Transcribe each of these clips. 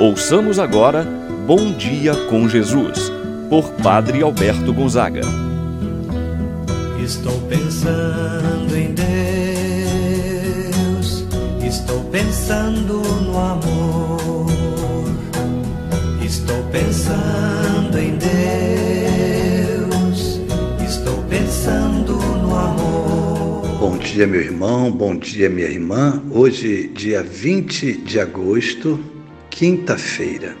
Ouçamos agora Bom Dia com Jesus, por Padre Alberto Gonzaga. Estou pensando em Deus, estou pensando no amor, estou pensando em Deus, estou pensando no amor. Bom dia, meu irmão, bom dia, minha irmã. Hoje, dia 20 de agosto, quinta-feira.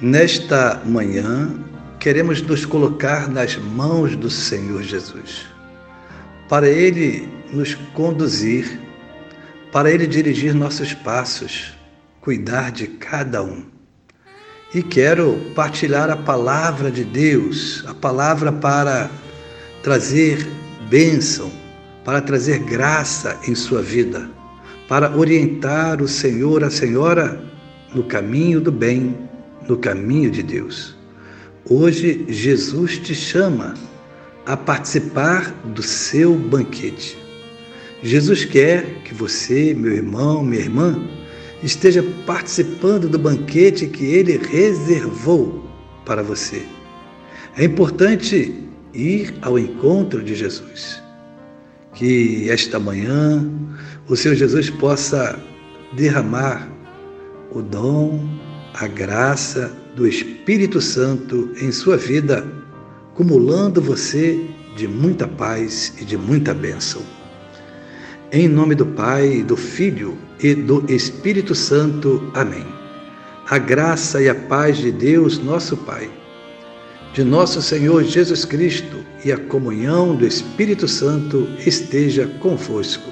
Nesta manhã, queremos nos colocar nas mãos do Senhor Jesus, para Ele nos conduzir, para Ele dirigir nossos passos, cuidar de cada um. E quero partilhar a palavra de Deus, a palavra para trazer bênção, para trazer graça em sua vida, para orientar o Senhor, a Senhora no caminho do bem, no caminho de Deus. Hoje, Jesus te chama a participar do seu banquete. Jesus quer que você, meu irmão, minha irmã, esteja participando do banquete que ele reservou para você. É importante ir ao encontro de Jesus. Que esta manhã o Senhor Jesus possa derramar o dom, a graça do Espírito Santo em sua vida, cumulando você de muita paz e de muita bênção. Em nome do Pai, do Filho e do Espírito Santo. Amém. A graça e a paz de Deus, nosso Pai, de nosso Senhor Jesus Cristo e a comunhão do Espírito Santo esteja convosco.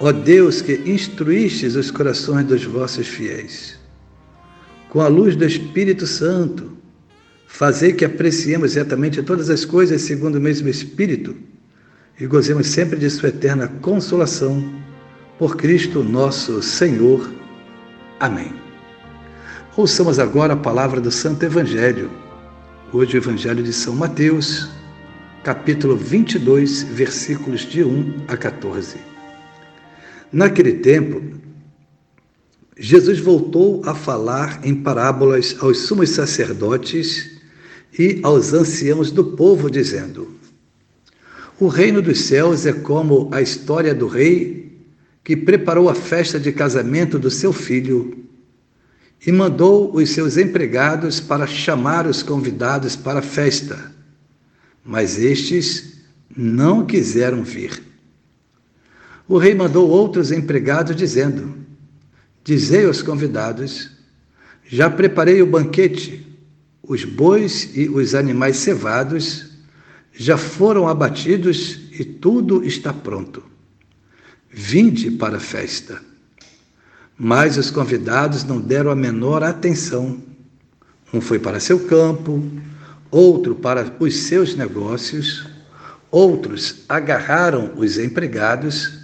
Ó Deus que instruístes os corações dos vossos fiéis com a luz do Espírito Santo, fazer que apreciemos retamente todas as coisas segundo o mesmo Espírito e gozemos sempre de Sua eterna consolação. Por Cristo nosso Senhor. Amém. Ouçamos agora a palavra do Santo Evangelho. Hoje o Evangelho de São Mateus, capítulo 22, versículos de 1 a 14. Naquele tempo, Jesus voltou a falar em parábolas aos sumos sacerdotes e aos anciãos do povo, dizendo: O reino dos céus é como a história do rei que preparou a festa de casamento do seu filho e mandou os seus empregados para chamar os convidados para a festa. Mas estes não quiseram vir. O rei mandou outros empregados, dizendo: Dizei aos convidados: Já preparei o banquete, os bois e os animais cevados já foram abatidos e tudo está pronto. Vinde para a festa. Mas os convidados não deram a menor atenção. Um foi para seu campo, outro para os seus negócios, outros agarraram os empregados,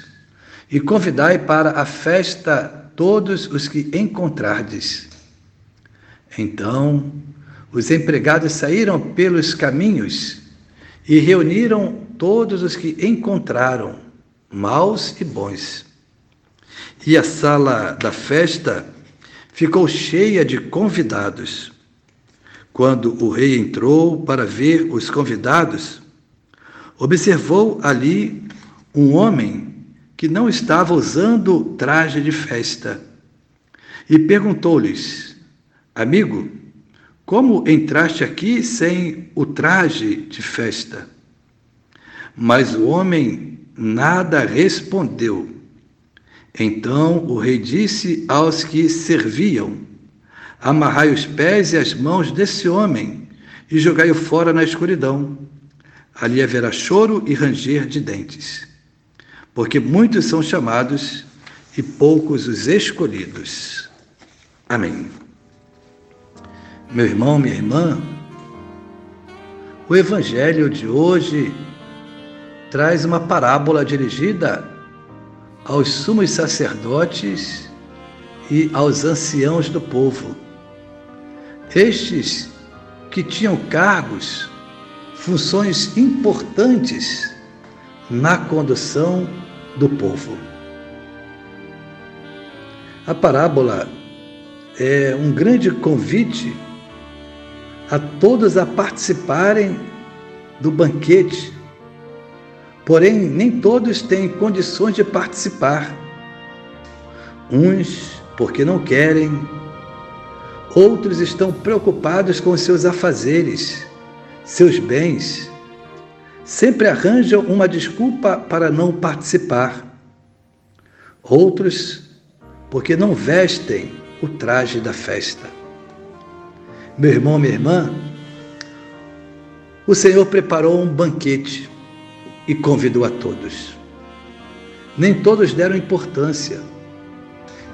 e convidai para a festa todos os que encontrardes. Então os empregados saíram pelos caminhos e reuniram todos os que encontraram, maus e bons. E a sala da festa ficou cheia de convidados. Quando o rei entrou para ver os convidados, observou ali um homem que não estava usando traje de festa. e perguntou-lhes: Amigo, como entraste aqui sem o traje de festa? Mas o homem nada respondeu. Então o rei disse aos que serviam: Amarrai os pés e as mãos desse homem e jogai-o fora na escuridão. Ali haverá choro e ranger de dentes, porque muitos são chamados e poucos os escolhidos. Amém. Meu irmão, minha irmã, o Evangelho de hoje traz uma parábola dirigida aos sumos sacerdotes e aos anciãos do povo. Estes que tinham cargos, funções importantes na condução do povo. A parábola é um grande convite a todos a participarem do banquete Porém, nem todos têm condições de participar. Uns porque não querem, outros estão preocupados com seus afazeres, seus bens. Sempre arranjam uma desculpa para não participar. Outros porque não vestem o traje da festa. Meu irmão, minha irmã, o Senhor preparou um banquete e convidou a todos. Nem todos deram importância,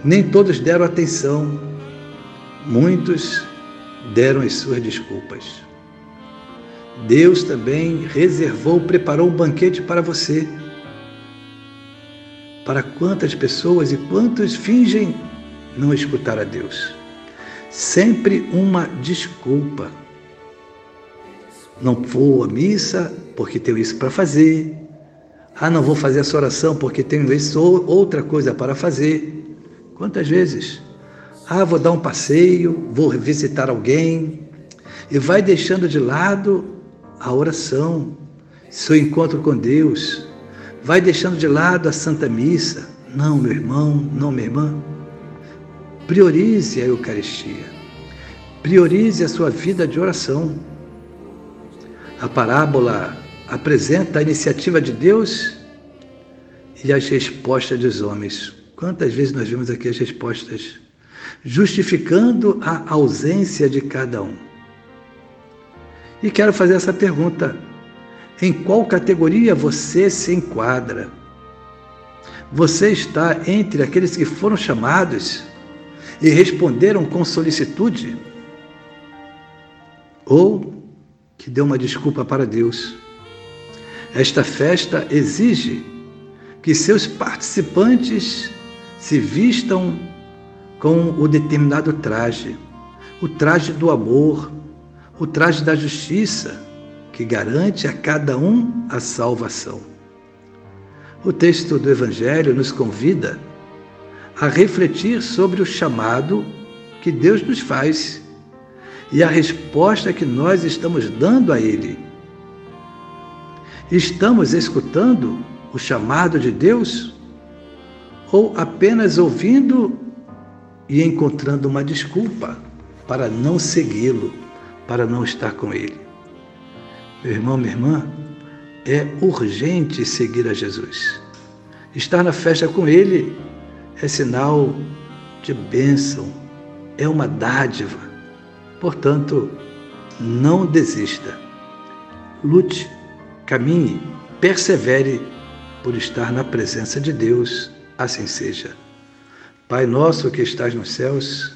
nem todos deram atenção, muitos deram as suas desculpas. Deus também reservou, preparou um banquete para você. Para quantas pessoas e quantos fingem não escutar a Deus? Sempre uma desculpa não vou à missa porque tenho isso para fazer. Ah, não vou fazer essa oração porque tenho isso outra coisa para fazer. Quantas vezes? Ah, vou dar um passeio, vou visitar alguém e vai deixando de lado a oração, seu encontro com Deus. Vai deixando de lado a Santa Missa. Não, meu irmão, não, minha irmã. Priorize a Eucaristia. Priorize a sua vida de oração. A parábola apresenta a iniciativa de Deus e as respostas dos homens. Quantas vezes nós vimos aqui as respostas? Justificando a ausência de cada um. E quero fazer essa pergunta: em qual categoria você se enquadra? Você está entre aqueles que foram chamados e responderam com solicitude? Ou que deu uma desculpa para Deus. Esta festa exige que seus participantes se vistam com o determinado traje, o traje do amor, o traje da justiça, que garante a cada um a salvação. O texto do Evangelho nos convida a refletir sobre o chamado que Deus nos faz e a resposta que nós estamos dando a Ele. Estamos escutando o chamado de Deus ou apenas ouvindo e encontrando uma desculpa para não segui-lo, para não estar com Ele? Meu irmão, minha irmã, é urgente seguir a Jesus. Estar na festa com Ele é sinal de bênção, é uma dádiva Portanto, não desista. Lute, caminhe, persevere por estar na presença de Deus, assim seja. Pai nosso que estás nos céus,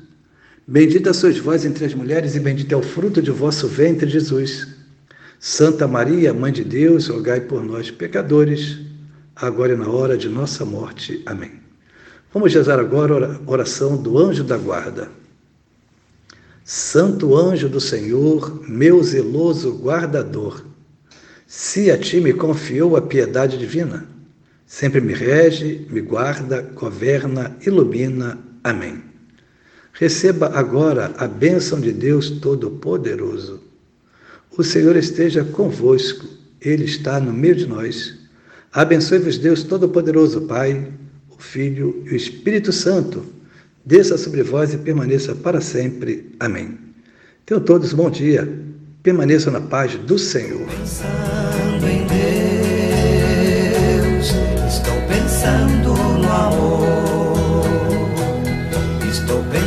Bendita sois vós entre as mulheres, e bendito é o fruto de vosso ventre, Jesus. Santa Maria, Mãe de Deus, rogai por nós, pecadores, agora e na hora de nossa morte. Amém. Vamos rezar agora a oração do anjo da guarda. Santo anjo do Senhor, meu zeloso guardador, se a ti me confiou a piedade divina, sempre me rege, me guarda, governa, ilumina. Amém. Receba agora a bênção de Deus Todo-Poderoso. O Senhor esteja convosco, Ele está no meio de nós. Abençoe-vos, Deus Todo-Poderoso, Pai, o Filho e o Espírito Santo. Desça sobre vós e permaneça para sempre. Amém. Tenham todos um bom dia. Permaneçam na paz do Senhor. Pensando em Deus, estou pensando no amor. Estou pensando